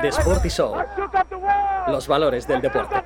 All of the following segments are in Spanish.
The Sporty Show. Los valores del deporte.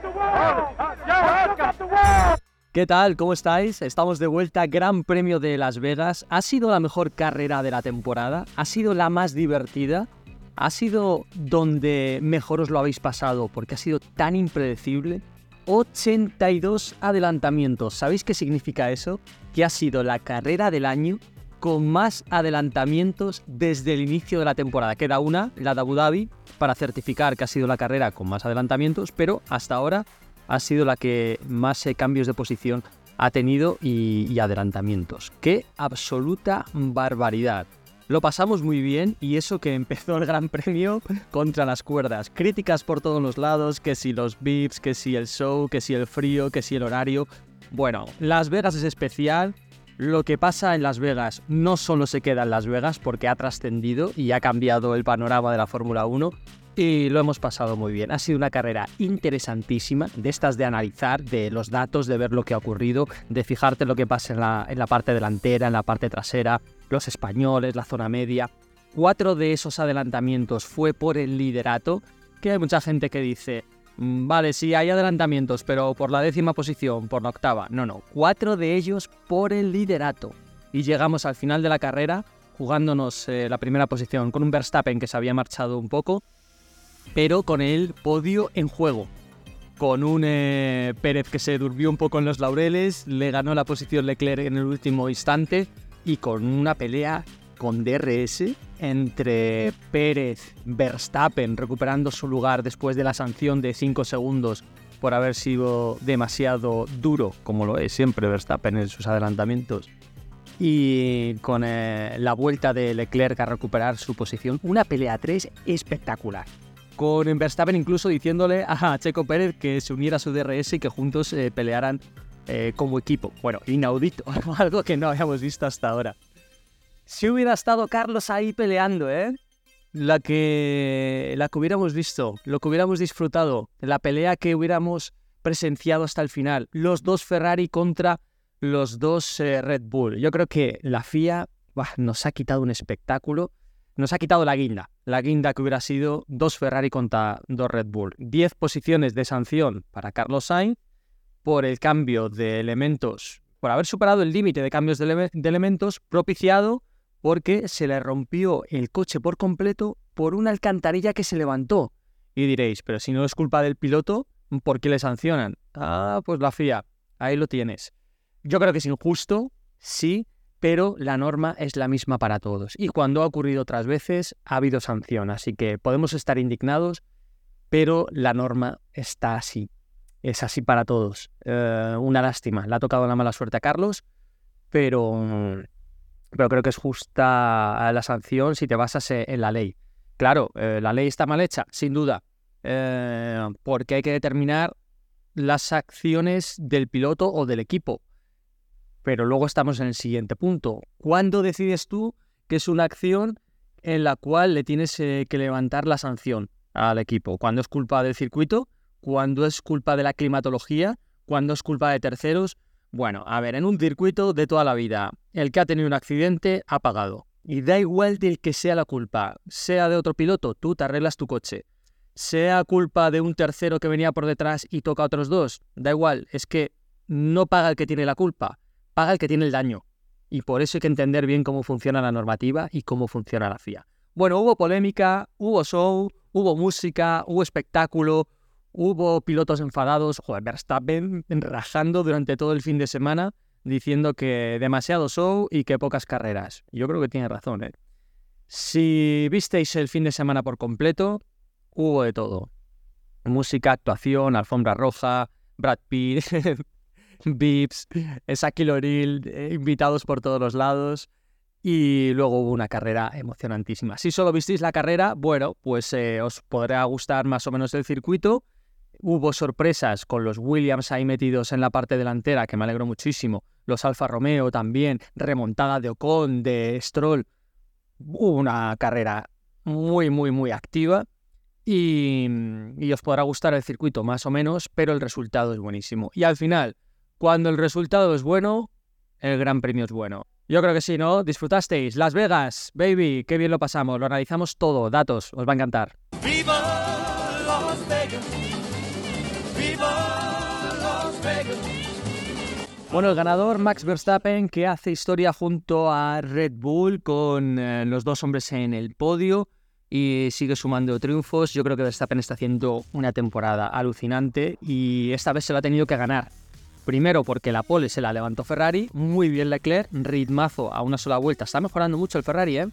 ¿Qué tal? ¿Cómo estáis? Estamos de vuelta. Gran Premio de Las Vegas. ¿Ha sido la mejor carrera de la temporada? ¿Ha sido la más divertida? ¿Ha sido donde mejor os lo habéis pasado porque ha sido tan impredecible? 82 adelantamientos. ¿Sabéis qué significa eso? Que ha sido la carrera del año con más adelantamientos desde el inicio de la temporada. Queda una, la de Abu Dhabi, para certificar que ha sido la carrera con más adelantamientos, pero hasta ahora ha sido la que más eh, cambios de posición ha tenido y, y adelantamientos. ¡Qué absoluta barbaridad! Lo pasamos muy bien y eso que empezó el Gran Premio contra las cuerdas. Críticas por todos los lados, que si los beeps, que si el show, que si el frío, que si el horario. Bueno, Las Vegas es especial. Lo que pasa en Las Vegas no solo se queda en Las Vegas porque ha trascendido y ha cambiado el panorama de la Fórmula 1 y lo hemos pasado muy bien. Ha sido una carrera interesantísima, de estas de analizar, de los datos, de ver lo que ha ocurrido, de fijarte lo que pasa en la, en la parte delantera, en la parte trasera, los españoles, la zona media. Cuatro de esos adelantamientos fue por el liderato, que hay mucha gente que dice, "Mm, vale, sí hay adelantamientos, pero por la décima posición, por la octava. No, no, cuatro de ellos por el liderato. Y llegamos al final de la carrera jugándonos eh, la primera posición con un Verstappen que se había marchado un poco, pero con el podio en juego. Con un eh, Pérez que se durmió un poco en los laureles, le ganó la posición Leclerc en el último instante y con una pelea con DRS entre Pérez, Verstappen recuperando su lugar después de la sanción de 5 segundos por haber sido demasiado duro, como lo es siempre Verstappen en sus adelantamientos, y con eh, la vuelta de Leclerc a recuperar su posición, una pelea 3 espectacular. Con Verstappen incluso diciéndole a Checo Pérez que se uniera a su DRS y que juntos eh, pelearan eh, como equipo. Bueno, inaudito, algo que no habíamos visto hasta ahora. Si hubiera estado Carlos ahí peleando, ¿eh? La que, la que hubiéramos visto, lo que hubiéramos disfrutado, la pelea que hubiéramos presenciado hasta el final, los dos Ferrari contra los dos eh, Red Bull. Yo creo que la FIA nos ha quitado un espectáculo, nos ha quitado la guinda, la guinda que hubiera sido dos Ferrari contra dos Red Bull. Diez posiciones de sanción para Carlos Sainz por el cambio de elementos, por haber superado el límite de cambios de elementos propiciado porque se le rompió el coche por completo por una alcantarilla que se levantó. Y diréis, pero si no es culpa del piloto, ¿por qué le sancionan? Ah, pues la FIA, ahí lo tienes. Yo creo que es injusto, sí, pero la norma es la misma para todos. Y cuando ha ocurrido otras veces, ha habido sanción. Así que podemos estar indignados, pero la norma está así. Es así para todos. Eh, una lástima. Le ha tocado la mala suerte a Carlos, pero, pero creo que es justa la sanción si te basas en la ley. Claro, eh, la ley está mal hecha, sin duda, eh, porque hay que determinar las acciones del piloto o del equipo. Pero luego estamos en el siguiente punto. ¿Cuándo decides tú que es una acción en la cual le tienes eh, que levantar la sanción al equipo? ¿Cuándo es culpa del circuito? ¿Cuándo es culpa de la climatología? ¿Cuándo es culpa de terceros? Bueno, a ver, en un circuito de toda la vida, el que ha tenido un accidente ha pagado. Y da igual del que sea la culpa, sea de otro piloto, tú te arreglas tu coche. Sea culpa de un tercero que venía por detrás y toca a otros dos, da igual, es que no paga el que tiene la culpa, paga el que tiene el daño. Y por eso hay que entender bien cómo funciona la normativa y cómo funciona la FIA. Bueno, hubo polémica, hubo show, hubo música, hubo espectáculo, hubo pilotos enfadados, joder, Verstappen rajando durante todo el fin de semana diciendo que demasiado show y que pocas carreras. Yo creo que tiene razón, ¿eh? Si visteis el fin de semana por completo, hubo de todo. Música, actuación, alfombra roja, Brad Pitt, Vips, Saki Loril, invitados por todos los lados. Y luego hubo una carrera emocionantísima. Si solo visteis la carrera, bueno, pues eh, os podrá gustar más o menos el circuito. Hubo sorpresas con los Williams ahí metidos en la parte delantera, que me alegro muchísimo. Los Alfa Romeo también, remontada de Ocon, de Stroll. Hubo una carrera muy, muy, muy activa. Y, y os podrá gustar el circuito más o menos, pero el resultado es buenísimo. Y al final, cuando el resultado es bueno, el Gran Premio es bueno. Yo creo que sí, ¿no? Disfrutasteis. Las Vegas, baby, qué bien lo pasamos. Lo analizamos todo, datos, os va a encantar. ¡Viva Bueno, el ganador Max Verstappen que hace historia junto a Red Bull con eh, los dos hombres en el podio y sigue sumando triunfos. Yo creo que Verstappen está haciendo una temporada alucinante y esta vez se lo ha tenido que ganar. Primero porque la pole se la levantó Ferrari, muy bien Leclerc, ritmazo a una sola vuelta. Está mejorando mucho el Ferrari, ¿eh?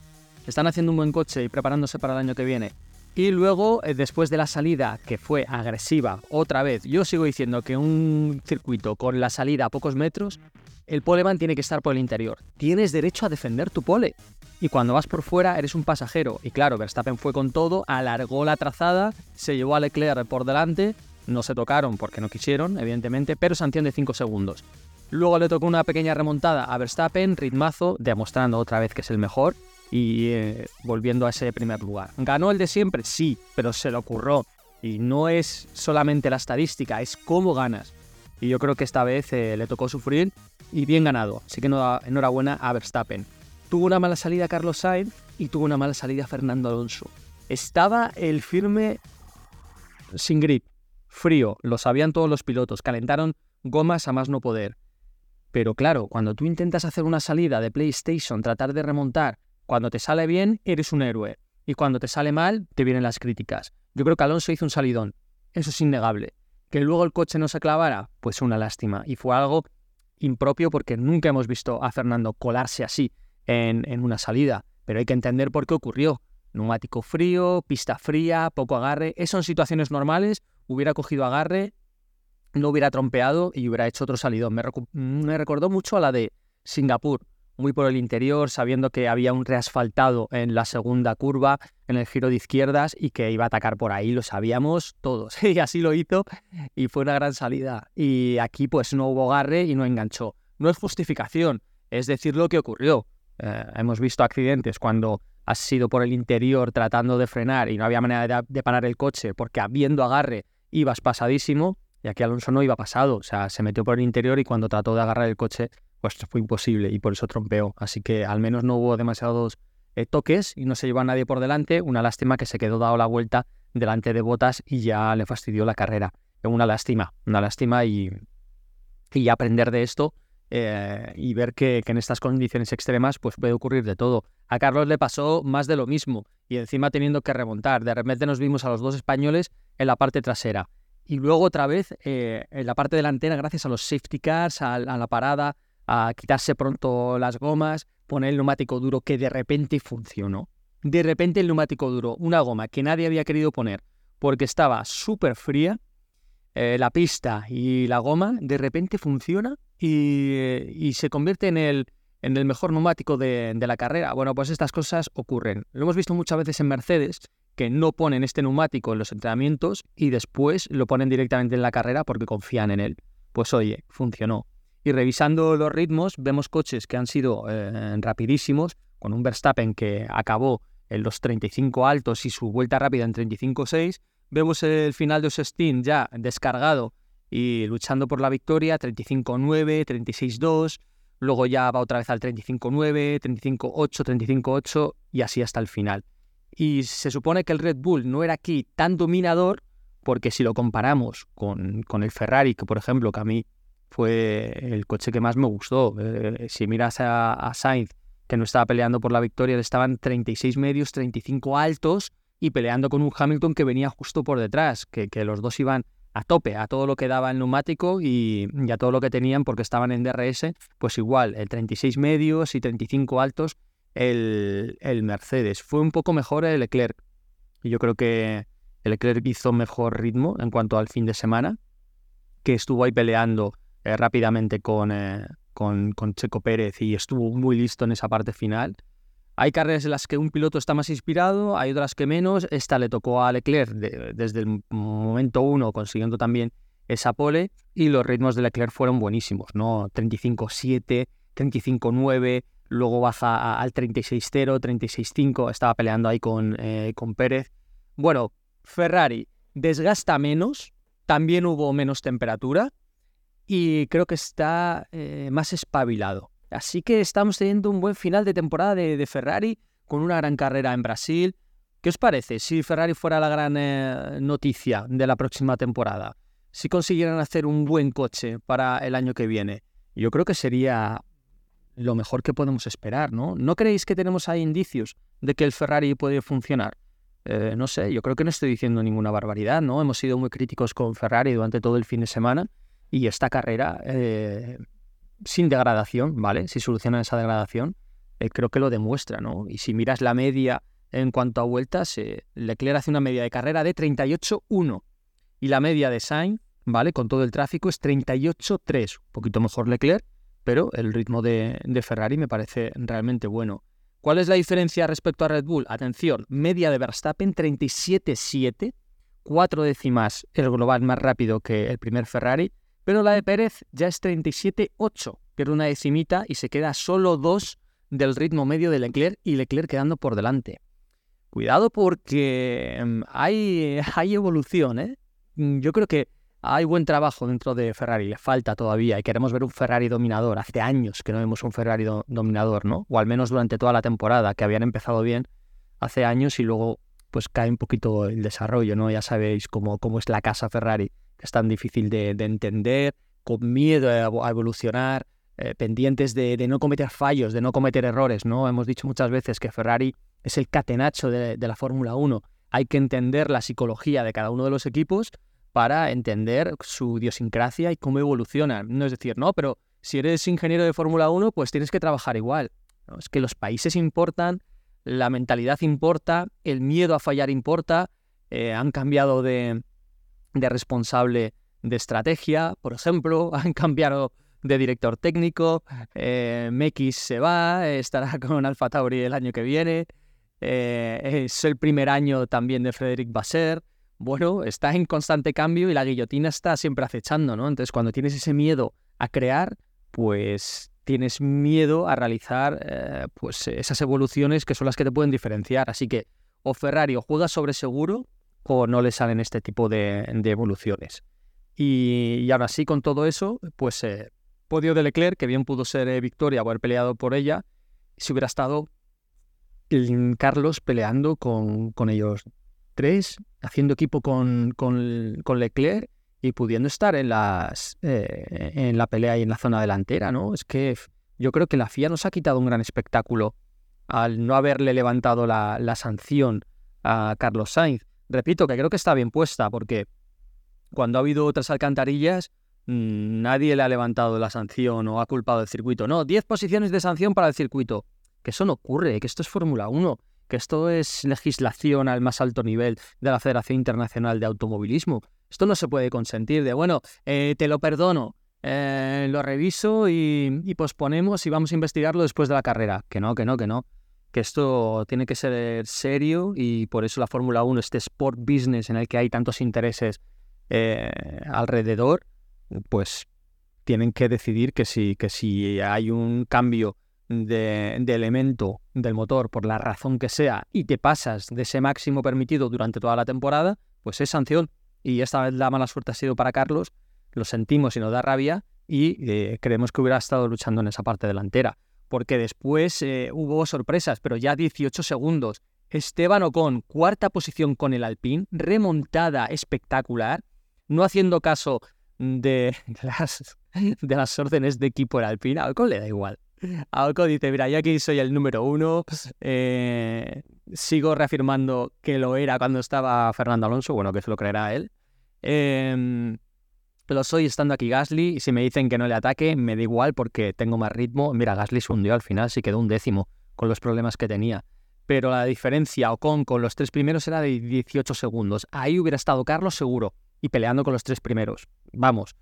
Están haciendo un buen coche y preparándose para el año que viene. Y luego, eh, después de la salida, que fue agresiva, otra vez, yo sigo diciendo que un circuito con la salida a pocos metros, el poleman tiene que estar por el interior. Tienes derecho a defender tu pole. Y cuando vas por fuera, eres un pasajero. Y claro, Verstappen fue con todo, alargó la trazada, se llevó a Leclerc por delante no se tocaron porque no quisieron, evidentemente, pero sanción de 5 segundos. Luego le tocó una pequeña remontada a Verstappen, ritmazo, demostrando otra vez que es el mejor y eh, volviendo a ese primer lugar. ¿Ganó el de siempre? Sí, pero se lo ocurrió. Y no es solamente la estadística, es cómo ganas. Y yo creo que esta vez eh, le tocó sufrir y bien ganado. Así que enhorabuena a Verstappen. Tuvo una mala salida Carlos Sainz y tuvo una mala salida Fernando Alonso. Estaba el firme sin grip. Frío, lo sabían todos los pilotos, calentaron gomas a más no poder. Pero claro, cuando tú intentas hacer una salida de PlayStation, tratar de remontar, cuando te sale bien, eres un héroe. Y cuando te sale mal, te vienen las críticas. Yo creo que Alonso hizo un salidón. Eso es innegable. Que luego el coche no se clavara, pues una lástima. Y fue algo impropio porque nunca hemos visto a Fernando colarse así en, en una salida. Pero hay que entender por qué ocurrió. Neumático frío, pista fría, poco agarre. Eso son situaciones normales hubiera cogido agarre, no hubiera trompeado y hubiera hecho otro salidón. Me, recordó mucho a la de Singapur, muy por el interior, sabiendo que había un reasfaltado en la segunda curva, en el giro de izquierdas y que iba a atacar por ahí, lo sabíamos todos. y así lo hizo y fue una gran salida. Y aquí pues no hubo agarre y no enganchó. No es justificación, es decir lo que ocurrió. Eh, hemos visto accidentes cuando has sido por el interior tratando de frenar y no había manera de parar el coche porque habiendo agarre ibas pasadísimo y aquí Alonso no iba pasado, o sea, se metió por el interior y cuando trató de agarrar el coche, pues fue imposible y por eso trompeó. Así que al menos no hubo demasiados eh, toques y no se llevó a nadie por delante. Una lástima que se quedó dado la vuelta delante de Botas y ya le fastidió la carrera. Una lástima, una lástima y, y aprender de esto eh, y ver que, en estas condiciones extremas pues puede ocurrir de todo. A Carlos le pasó más de lo mismo y encima teniendo que remontar. De repente nos vimos a los dos españoles en la parte trasera. Y luego otra vez eh, en la parte delantera, gracias a los safety cars, a, la parada, a quitarse pronto las gomas, poner el neumático duro que de repente funcionó. De repente el neumático duro, una goma que nadie había querido poner porque estaba súper fría, eh, la pista y la goma, de repente funciona y, se convierte en el, en el mejor neumático de, de, la carrera. Bueno, pues estas cosas ocurren. Lo hemos visto muchas veces en Mercedes, que no ponen este neumático en los entrenamientos y después lo ponen directamente en la carrera porque confían en él. Pues oye, funcionó. Y revisando los ritmos, vemos coches que han sido eh, rapidísimos, con un Verstappen que acabó en los 35 altos y su vuelta rápida en 35.6. Vemos el final de Osestin ya descargado y luchando por la victoria, 35.9, 36.2. Luego ya va otra vez al 35.9, 35.8, 35.8 y así hasta el final. Y se supone que el Red Bull no era aquí tan dominador, porque si lo comparamos con, con el Ferrari, que por ejemplo, que a mí fue el coche que más me gustó, eh, si miras a, Sainz, que no estaba peleando por la victoria, estaban 36 medios, 35 altos y peleando con un Hamilton que venía justo por detrás, que, que los dos iban a tope, a todo lo que daba el neumático y, a todo lo que tenían porque estaban en DRS, pues igual, el 36 medios y 35 altos el, Mercedes. Fue un poco mejor el Leclerc. Y yo creo que el Leclerc hizo mejor ritmo en cuanto al fin de semana, que estuvo ahí peleando eh, rápidamente con, eh, con, con, Checo Pérez y estuvo muy listo en esa parte final. Hay carreras en las que un piloto está más inspirado, hay otras que menos. Esta le tocó a Leclerc desde el momento uno, consiguiendo también esa pole, y los ritmos de Leclerc fueron buenísimos, ¿no? 35-7, 35-9, luego baja al 36-0, 36-5, estaba peleando ahí con, eh, con Pérez. Bueno, Ferrari desgasta menos, también hubo menos temperatura y creo que está eh, más espabilado. Así que estamos teniendo un buen final de temporada de, Ferrari con una gran carrera en Brasil. ¿Qué os parece si Ferrari fuera la gran eh, noticia de la próxima temporada? Si consiguieran hacer un buen coche para el año que viene, yo creo que sería lo mejor que podemos esperar, ¿no? ¿No creéis que tenemos ahí indicios de que el Ferrari puede funcionar? Eh, no sé, yo creo que no estoy diciendo ninguna barbaridad, ¿no? Hemos sido muy críticos con Ferrari durante todo el fin de semana y esta carrera, eh, sin degradación, ¿vale? Si solucionan esa degradación, eh, creo que lo demuestra, ¿no? Y si miras la media en cuanto a vueltas, Leclerc hace una media de carrera de 38.1 y la media de Sainz, ¿vale? Con todo el tráfico es 38.3, un poquito mejor Leclerc, pero el ritmo de Ferrari me parece realmente bueno. ¿Cuál es la diferencia respecto a Red Bull? Atención, media de Verstappen 37.7, cuatro décimas el global más rápido que el primer Ferrari, pero la de Pérez ya es 37.8, pierde una decimita y se queda solo dos del ritmo medio de Leclerc y Leclerc quedando por delante. Cuidado porque em, hay, hay evolución, ¿eh? Yo creo que hay buen trabajo dentro de Ferrari, le falta todavía y queremos ver un Ferrari dominador. Hace años que no vemos un Ferrari dominador, ¿no? O al menos durante toda la temporada, que habían empezado bien hace años y luego pues cae un poquito el desarrollo, ¿no? Ya sabéis cómo, cómo es la casa Ferrari, es tan difícil de, entender, con miedo a, evolucionar, eh, pendientes de, no cometer fallos, de no cometer errores, ¿no? Hemos dicho muchas veces que Ferrari es el catenacho de, la Fórmula 1. Hay que entender la psicología de cada uno de los equipos para entender su idiosincrasia y cómo evoluciona. No es decir, no, pero si eres ingeniero de Fórmula 1, pues tienes que trabajar igual. Es que los países importan, la mentalidad importa, el miedo a fallar importa, eh, han cambiado de, responsable de estrategia, por ejemplo, han cambiado de director técnico, eh, Mekis se va, estará con Alfa Tauri el año que viene, eh, es el primer año también de Frederic Basser, bueno, está en constante cambio y la guillotina está siempre acechando, ¿no? Entonces, cuando tienes ese miedo a crear, pues tienes miedo a realizar eh, pues esas evoluciones que son las que te pueden diferenciar. Así que o Ferrari o juega sobre seguro o no le salen este tipo de, evoluciones. Y, ahora sí, con todo eso, pues eh, podio de Leclerc, que bien pudo ser eh, victoria o haber peleado por ella, si hubiera estado Carlos peleando con, con ellos tres, haciendo equipo con, con, Leclerc y pudiendo estar en, las, eh, en la pelea y en la zona delantera, ¿no? Es que yo creo que la FIA nos ha quitado un gran espectáculo al no haberle levantado la, sanción a Carlos Sainz. Repito que creo que está bien puesta porque cuando ha habido otras alcantarillas mm, nadie le ha levantado la sanción o ha culpado el circuito. No, 10 posiciones de sanción para el circuito. Que eso no ocurre, que esto es Fórmula 1 que esto es legislación al más alto nivel de la Federación Internacional de Automovilismo. Esto no se puede consentir de, bueno, eh, te lo perdono, eh, lo reviso y, posponemos y vamos a investigarlo después de la carrera. Que no, que no, que no. Que esto tiene que ser serio y por eso la Fórmula 1, este sport business en el que hay tantos intereses eh, alrededor, pues tienen que decidir que si, que si hay un cambio de, elemento del motor por la razón que sea y te pasas de ese máximo permitido durante toda la temporada, pues es sanción. Y esta vez la mala suerte ha sido para Carlos, lo sentimos y nos da rabia y eh, creemos que hubiera estado luchando en esa parte delantera. Porque después eh, hubo sorpresas, pero ya 18 segundos. Esteban Ocon, cuarta posición con el Alpine, remontada espectacular, no haciendo caso de las, de las órdenes de equipo del Alpine. A Ocon le da igual. Aoco dice, mira, yo aquí soy el número uno, eh, sigo reafirmando que lo era cuando estaba Fernando Alonso, bueno, que se lo creerá él. Eh, lo soy estando aquí Gasly, y si me dicen que no le ataque, me da igual porque tengo más ritmo. Mira, Gasly se hundió al final, sí quedó un décimo con los problemas que tenía. Pero la diferencia Ocon con los tres primeros era de 18 segundos. Ahí hubiera estado Carlos seguro y peleando con los tres primeros. Vamos,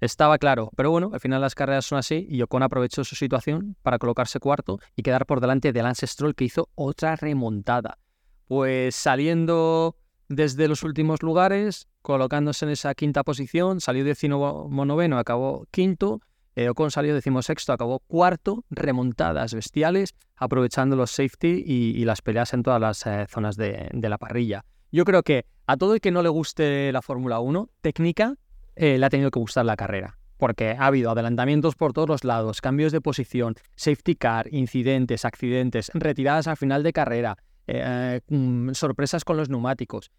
estaba claro, pero bueno, al final las carreras son así y Ocon aprovechó su situación para colocarse cuarto y quedar por delante de Lance Stroll que hizo otra remontada. Pues saliendo desde los últimos lugares, colocándose en esa quinta posición, salió noveno, acabó quinto, eh, Ocon salió decimosexto, acabó cuarto, remontadas bestiales, aprovechando los safety y, las peleas en todas las eh, zonas de, de la parrilla. Yo creo que a todo el que no le guste la Fórmula 1, técnica, eh, le ha tenido que gustar la carrera. porque ha habido adelantamientos por todos los lados, cambios de posición, safety car, incidentes, accidentes, retiradas al final de carrera, eh, mm, sorpresas con los neumáticos.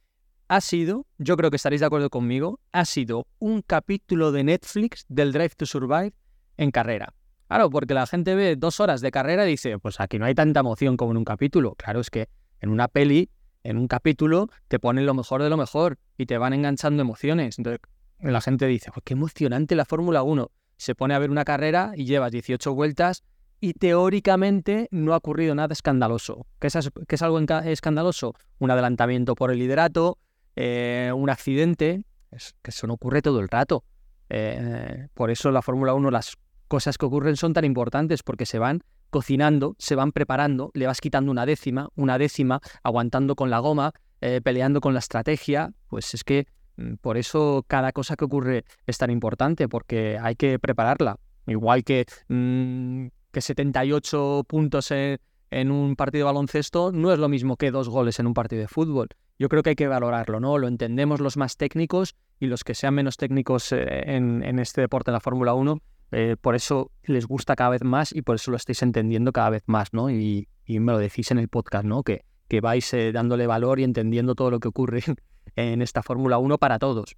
Ha sido, yo creo que estaréis de acuerdo conmigo, ha sido un capítulo de Netflix del Drive to Survive en carrera. Claro, porque la gente ve dos horas de carrera y dice, pues aquí no hay tanta emoción como en un capítulo. Claro, es que en una peli, en un capítulo, te ponen lo mejor de lo mejor y te van enganchando emociones. Entonces, la gente dice, pues qué emocionante la Fórmula 1. Se pone a ver una carrera y llevas 18 vueltas y teóricamente no ha ocurrido nada escandaloso. ¿Qué es, algo escandaloso? Un adelantamiento por el liderato, eh, un accidente, es que eso no ocurre todo el rato. Eh, por eso la Fórmula 1, las cosas que ocurren son tan importantes porque se van cocinando, se van preparando, le vas quitando una décima, una décima, aguantando con la goma, eh, peleando con la estrategia, pues es que mm, por eso cada cosa que ocurre es tan importante, porque hay que prepararla. Igual que, mm, que 78 puntos en, un partido de baloncesto no es lo mismo que dos goles en un partido de fútbol. Yo creo que hay que valorarlo, ¿no? Lo entendemos los más técnicos y los que sean menos técnicos eh, en, en este deporte, en la Fórmula 1, eh, por eso les gusta cada vez más y por eso lo estáis entendiendo cada vez más, ¿no? Y, me lo decís en el podcast, ¿no? Que, que vais eh, dándole valor y entendiendo todo lo que ocurre en esta Fórmula 1 para todos.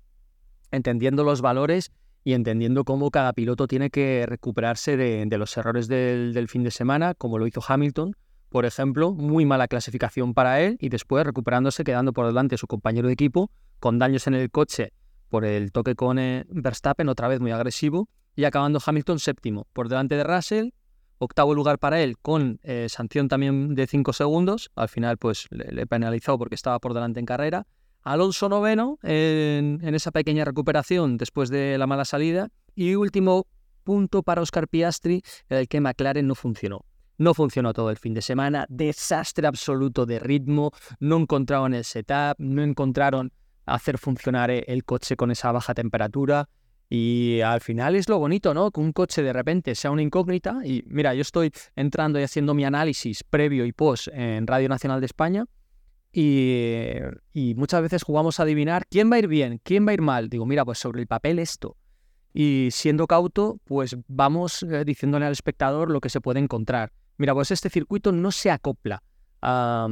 Entendiendo los valores y entendiendo cómo cada piloto tiene que recuperarse de, los errores del, fin de semana, como lo hizo Hamilton, por ejemplo, muy mala clasificación para él y después recuperándose, quedando por delante su compañero de equipo, con daños en el coche por el toque con eh, Verstappen, otra vez muy agresivo, y acabando Hamilton séptimo, por delante de Russell, octavo lugar para él con eh, sanción también de 5 segundos, al final pues le, penalizó porque estaba por delante en carrera. Alonso noveno en, esa pequeña recuperación después de la mala salida y último punto para Oscar Piastri, en el que McLaren no funcionó. No funcionó todo el fin de semana, desastre absoluto de ritmo, no encontraron el setup, no encontraron hacer funcionar el coche con esa baja temperatura. Y al final es lo bonito, ¿no? Que un coche de repente sea una incógnita. Y mira, yo estoy entrando y haciendo mi análisis previo y post en Radio Nacional de España. Y, muchas veces jugamos a adivinar quién va a ir bien, quién va a ir mal. Digo, mira, pues sobre el papel esto. Y siendo cauto, pues vamos eh, diciéndole al espectador lo que se puede encontrar. Mira, pues este circuito no se acopla a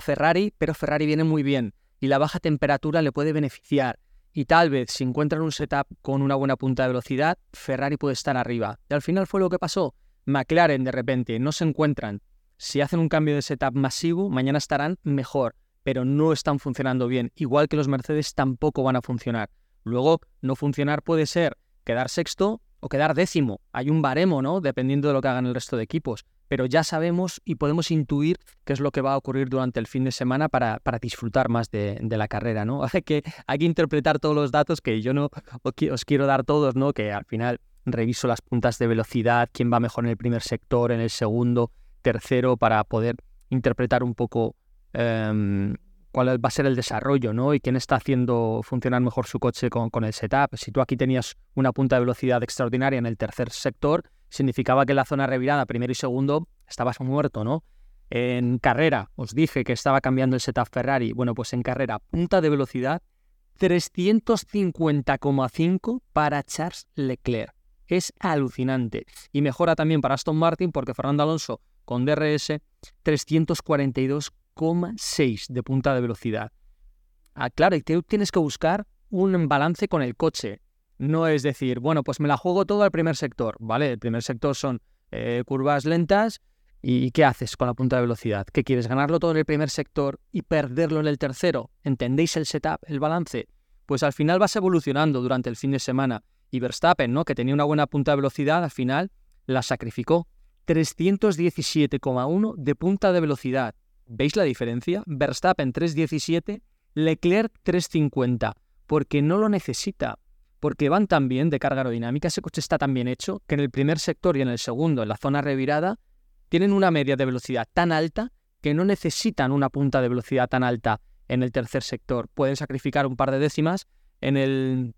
Ferrari, pero Ferrari viene muy bien y la baja temperatura le puede beneficiar y tal vez si encuentran un setup con una buena punta de velocidad, Ferrari puede estar arriba. Y al final fue lo que pasó. McLaren de repente no se encuentran. Si hacen un cambio de setup masivo, mañana estarán mejor, pero no están funcionando bien. Igual que los Mercedes tampoco van a funcionar. Luego, no funcionar puede ser quedar sexto o quedar décimo. Hay un baremo, ¿no? Dependiendo de lo que hagan el resto de equipos pero ya sabemos y podemos intuir qué es lo que va a ocurrir durante el fin de semana para, para disfrutar más de, la carrera, ¿no? Hay que, hay que interpretar todos los datos que yo no os quiero dar todos, ¿no? Que al final reviso las puntas de velocidad, quién va mejor en el primer sector, en el segundo, tercero, para poder interpretar un poco em, cuál va a ser el desarrollo, ¿no? Y quién está haciendo funcionar mejor su coche con, con el setup. Si tú aquí tenías una punta de velocidad extraordinaria en el tercer sector, significaba que en la zona revirada, primero y segundo, estabas muerto, ¿no? En carrera, os dije que estaba cambiando el setup Ferrari. Bueno, pues en carrera, punta de velocidad 350,5 para Charles Leclerc. Es alucinante. Y mejora también para Aston Martin porque Fernando Alonso con DRS 342,6 de punta de velocidad. Ah, claro, y tienes que buscar un balance con el coche. No es decir, bueno, pues me la juego todo al primer sector, ¿vale? El primer sector son eh, curvas lentas y ¿qué haces con la punta de velocidad? ¿Qué quieres? ¿Ganarlo todo en el primer sector y perderlo en el tercero? ¿Entendéis el setup, el balance? Pues al final vas evolucionando durante el fin de semana. Y Verstappen, ¿no? Que tenía una buena punta de velocidad, al final la sacrificó. 317,1 de punta de velocidad. ¿Veis la diferencia? Verstappen 317, Leclerc 350, porque no lo necesita porque van tan bien de carga aerodinámica, ese coche está tan bien hecho, que en el primer sector y en el segundo, en la zona revirada, tienen una media de velocidad tan alta que no necesitan una punta de velocidad tan alta en el tercer sector. Pueden sacrificar un par de décimas en el,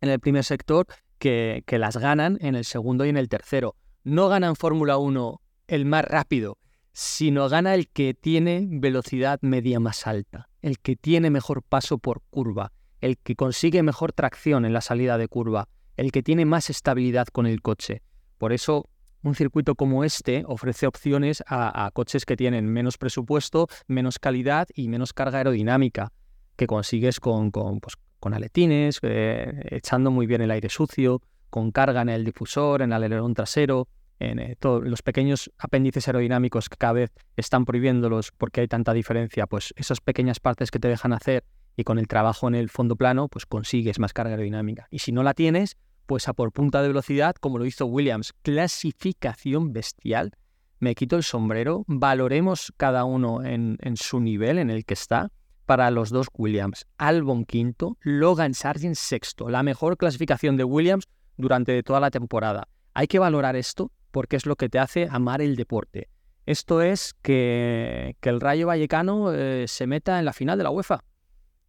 en el primer sector que, que las ganan en el segundo y en el tercero. No gana en Fórmula 1 el más rápido, sino gana el que tiene velocidad media más alta, el que tiene mejor paso por curva, el que consigue mejor tracción en la salida de curva, el que tiene más estabilidad con el coche. Por eso, un circuito como este ofrece opciones a, coches que tienen menos presupuesto, menos calidad y menos carga aerodinámica, que consigues con, con, pues, con aletines, eh, echando muy bien el aire sucio, con carga en el difusor, en el alerón trasero, en eh, todos los pequeños apéndices aerodinámicos que cada vez están prohibiéndolos porque hay tanta diferencia, pues esas pequeñas partes que te dejan hacer y con el trabajo en el fondo plano, pues consigues más carga aerodinámica. Y si no la tienes, pues a por punta de velocidad, como lo hizo Williams, clasificación bestial. Me quito el sombrero, valoremos cada uno en, en su nivel en el que está para los dos Williams. Albon quinto, Logan Sargent sexto. La mejor clasificación de Williams durante toda la temporada. Hay que valorar esto porque es lo que te hace amar el deporte. Esto es que, el Rayo Vallecano eh, se meta en la final de la UEFA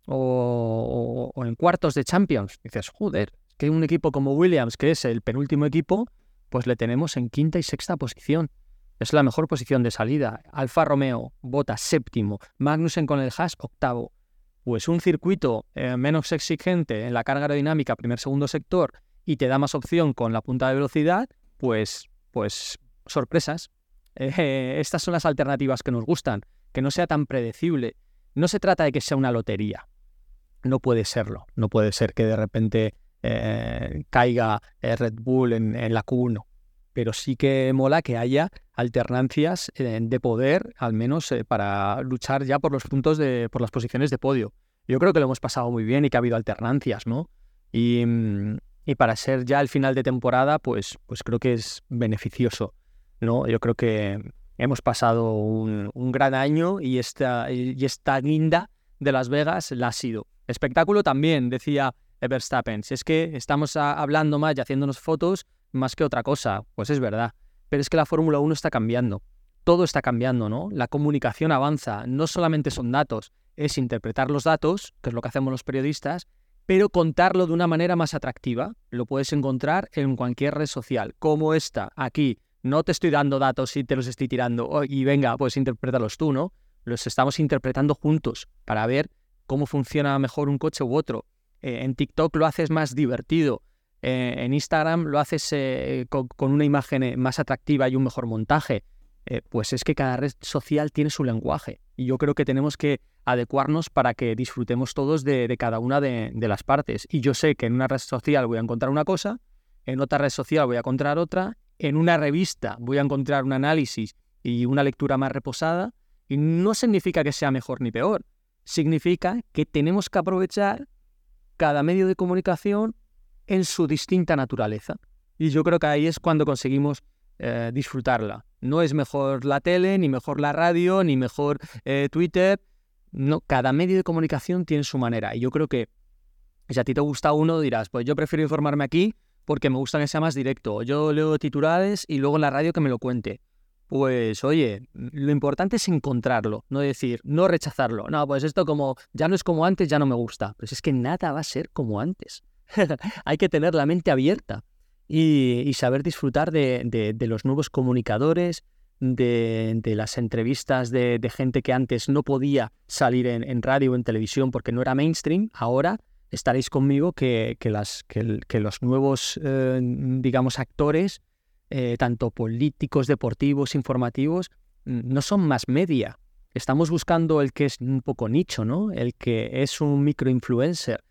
o, en cuartos de Champions. dices, joder, que un equipo como Williams, que es el penúltimo equipo, pues le tenemos en quinta y sexta posición. Es la mejor posición de salida. Alfa Romeo, Bota séptimo, Magnussen con el Haas octavo. Pues un circuito eh, menos exigente en la carga aerodinámica, primer, segundo sector, y te da más opción con la punta de velocidad, pues, pues sorpresas. Eh, estas son las alternativas que nos gustan, que no sea tan predecible. No se trata de que sea una lotería. No puede serlo. No puede ser que de repente eh, caiga eh, Red Bull en, la Q1. Pero sí que mola que haya alternancias de poder, al menos para luchar ya por los puntos de, por las posiciones de podio. Yo creo que lo hemos pasado muy bien y que ha habido alternancias, ¿no? Y, mm, y para ser ya el final de temporada, pues, pues creo que es beneficioso. ¿no? Yo creo que hemos pasado un, gran año y esta, y esta guinda de Las Vegas la ha sido. Espectáculo también, decía Verstappen. Si es que estamos hablando más y haciéndonos fotos más que otra cosa, pues es verdad. Pero es que la Fórmula 1 está cambiando. Todo está cambiando, ¿no? La comunicación avanza. No solamente son datos, es interpretar los datos, que es lo que hacemos los periodistas, pero contarlo de una manera más atractiva. Lo puedes encontrar en cualquier red social, como esta, aquí. No te estoy dando datos y te los estoy tirando oh, y venga, pues interprétalos tú, ¿no? Los estamos interpretando juntos para ver cómo funciona mejor un coche u otro. Eh, en TikTok lo haces más divertido. Eh, en Instagram lo haces eh, con, una imagen más atractiva y un mejor montaje. pues es que cada red social tiene su lenguaje. Y yo creo que tenemos que adecuarnos para que disfrutemos todos de, cada una de, las partes. Y yo sé que en una red social voy a encontrar una cosa, en otra red social voy a encontrar otra, en una revista voy a encontrar un análisis y una lectura más reposada, y no significa que sea mejor ni peor, significa que tenemos que aprovechar cada medio de comunicación en su distinta naturaleza. Y yo creo que ahí es cuando conseguimos eh, disfrutarla. No es mejor la tele, ni mejor la radio, ni mejor eh, Twitter, no, cada medio de comunicación tiene su manera. Y yo creo que si a ti te gusta uno, dirás, pues yo prefiero informarme aquí porque me gusta que sea más directo. Yo leo titulares y luego en la radio que me lo cuente. Pues oye, lo importante es encontrarlo, no decir, no rechazarlo. No, pues esto como ya no es como antes, ya no me gusta. Pues es que nada va a ser como antes. Hay que tener la mente abierta y, saber disfrutar de, de los nuevos comunicadores, de, las entrevistas de, gente que antes no podía salir en, radio o en televisión porque no era mainstream, ahora estaréis conmigo que, las, que, los nuevos, eh, digamos, actores, eh, tanto políticos, deportivos, informativos, mm, no son más media. Estamos buscando el que es un poco nicho, ¿no? El que es un microinfluencer,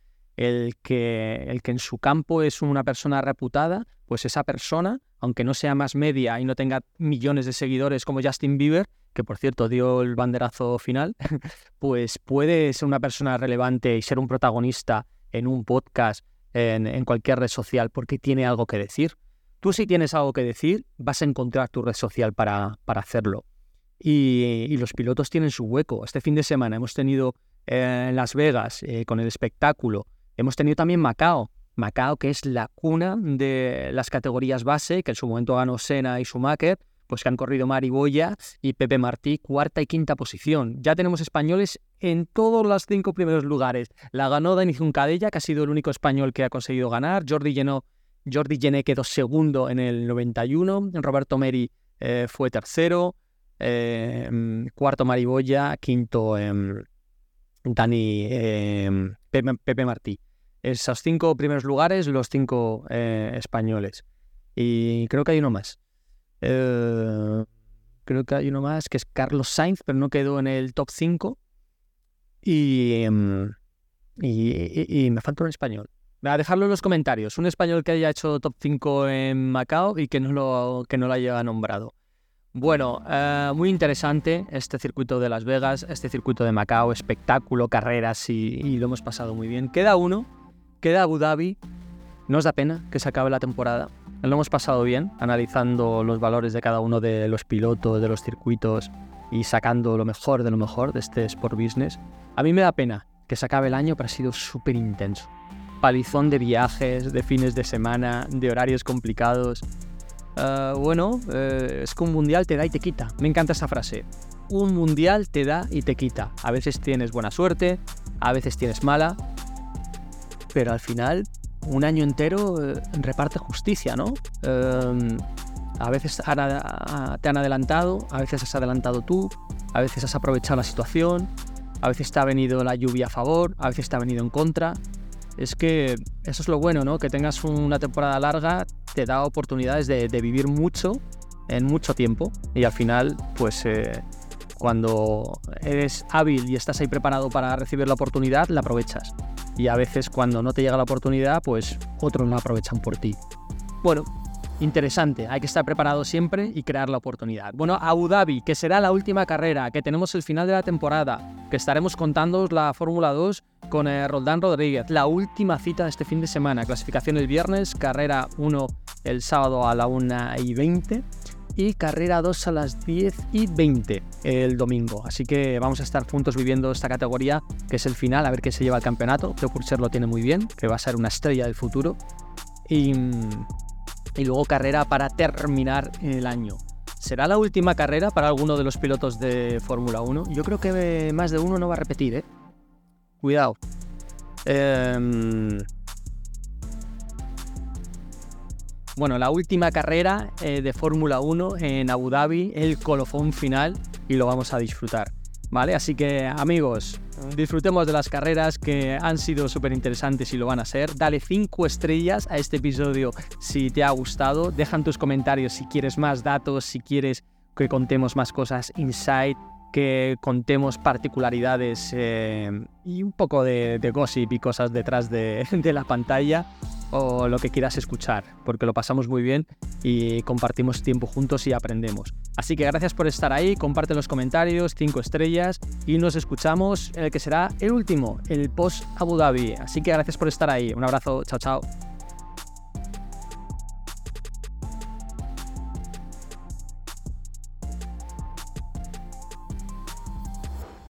el que, el que en su campo es una persona reputada, pues esa persona aunque no sea más media y no tenga millones de seguidores como Justin Bieber, que por cierto dio el banderazo final, pues puede ser una persona relevante y ser un protagonista en un podcast, en, cualquier red social, porque tiene algo que decir. Tú si tienes algo que decir, vas a encontrar tu red social para, para hacerlo. Y, los pilotos tienen su hueco. Este fin de semana hemos tenido eh, en Las Vegas eh, con el espectáculo, hemos tenido también Macao, Macao, que es la cuna de las categorías base, que en su momento ganó Sena y Schumacher, pues que han corrido Mari Boya y Pepe Martí, cuarta y quinta posición. Ya tenemos españoles en todos los cinco primeros lugares. La ganó Dani Zuncadella, que ha sido el único español que ha conseguido ganar. Jordi Llenó, Jordi Llené quedó segundo en el 91. Roberto Meri eh, fue tercero. Eh, cuarto Mariboya, quinto em, Dani em, Pepe Martí. Esos cinco primeros lugares, los cinco eh, españoles. Y creo que hay uno más. Eh, creo que hay uno más que es Carlos Sainz, pero no quedó en el top 5. Em, y, me falta un español. A dejarlo en los comentarios. Un español que haya hecho top 5 en Macao y que no lo, que no lo haya nombrado. Bueno, eh, muy interesante este circuito de Las Vegas, este circuito de Macao, espectáculo, carreras y, lo hemos pasado muy bien. Queda uno, queda Abu Dhabi. No os da pena que se acabe la temporada. Lo hemos pasado bien, analizando los valores de cada uno de los pilotos, de los circuitos y sacando lo mejor de lo mejor de este Sport Business. A mí me da pena que se acabe el año, pero ha sido súper intenso. Palizón de viajes, de fines de semana, de horarios complicados. Ah, bueno, eh, es que un mundial te da y te quita. Me encanta esa frase. Un mundial te da y te quita. A veces tienes buena suerte, a veces tienes mala, pero al final un año entero eh, reparte justicia, ¿no? Em, a veces te han adelantado, a veces has adelantado tú, a veces has aprovechado la situación, a veces te ha venido la lluvia a favor, a veces te ha venido en contra es que eso es lo bueno, ¿no? Que tengas una temporada larga te da oportunidades de, vivir mucho en mucho tiempo y al final, pues eh, cuando eres hábil y estás ahí preparado para recibir la oportunidad, la aprovechas. Y a veces cuando no te llega la oportunidad, pues otros no aprovechan por ti. Bueno, interesante. Hay que estar preparado siempre y crear la oportunidad. Bueno, Abu Dhabi, que será la última carrera, que tenemos el final de la temporada, que estaremos contando la Fórmula 2 con eh, Roldán Rodríguez. La última cita de este fin de semana. Clasificación el viernes, carrera 1 el sábado a la 1 y 20 y carrera 2 a las 10 y 20 el domingo. Así que vamos a estar juntos viviendo esta categoría, que es el final, a ver qué se lleva el campeonato. Creo que lo tiene muy bien, que va a ser una estrella del futuro. Y mm, y luego carrera para terminar el año. ¿Será la última carrera para alguno de los pilotos de Fórmula 1? Yo creo que más de uno no va a repetir, ¿eh? Cuidado. Em, bueno, la última carrera eh, de Fórmula 1 en Abu Dhabi, el colofón final, y lo vamos a disfrutar. ¿Vale? Así que amigos, disfrutemos de las carreras que han sido súper interesantes y lo van a ser. Dale 5 estrellas a este episodio si te ha gustado. Dejan tus comentarios si quieres más datos, si quieres que contemos más cosas inside, que contemos particularidades eh, y un poco de, gossip y cosas detrás de la pantalla o lo que quieras escuchar, porque lo pasamos muy bien y compartimos tiempo juntos y aprendemos. Así que gracias por estar ahí, comparte los comentarios, 5 estrellas y nos escuchamos en el que será el último, el post Abu Dhabi. Así que gracias por estar ahí. Un abrazo, chao chao.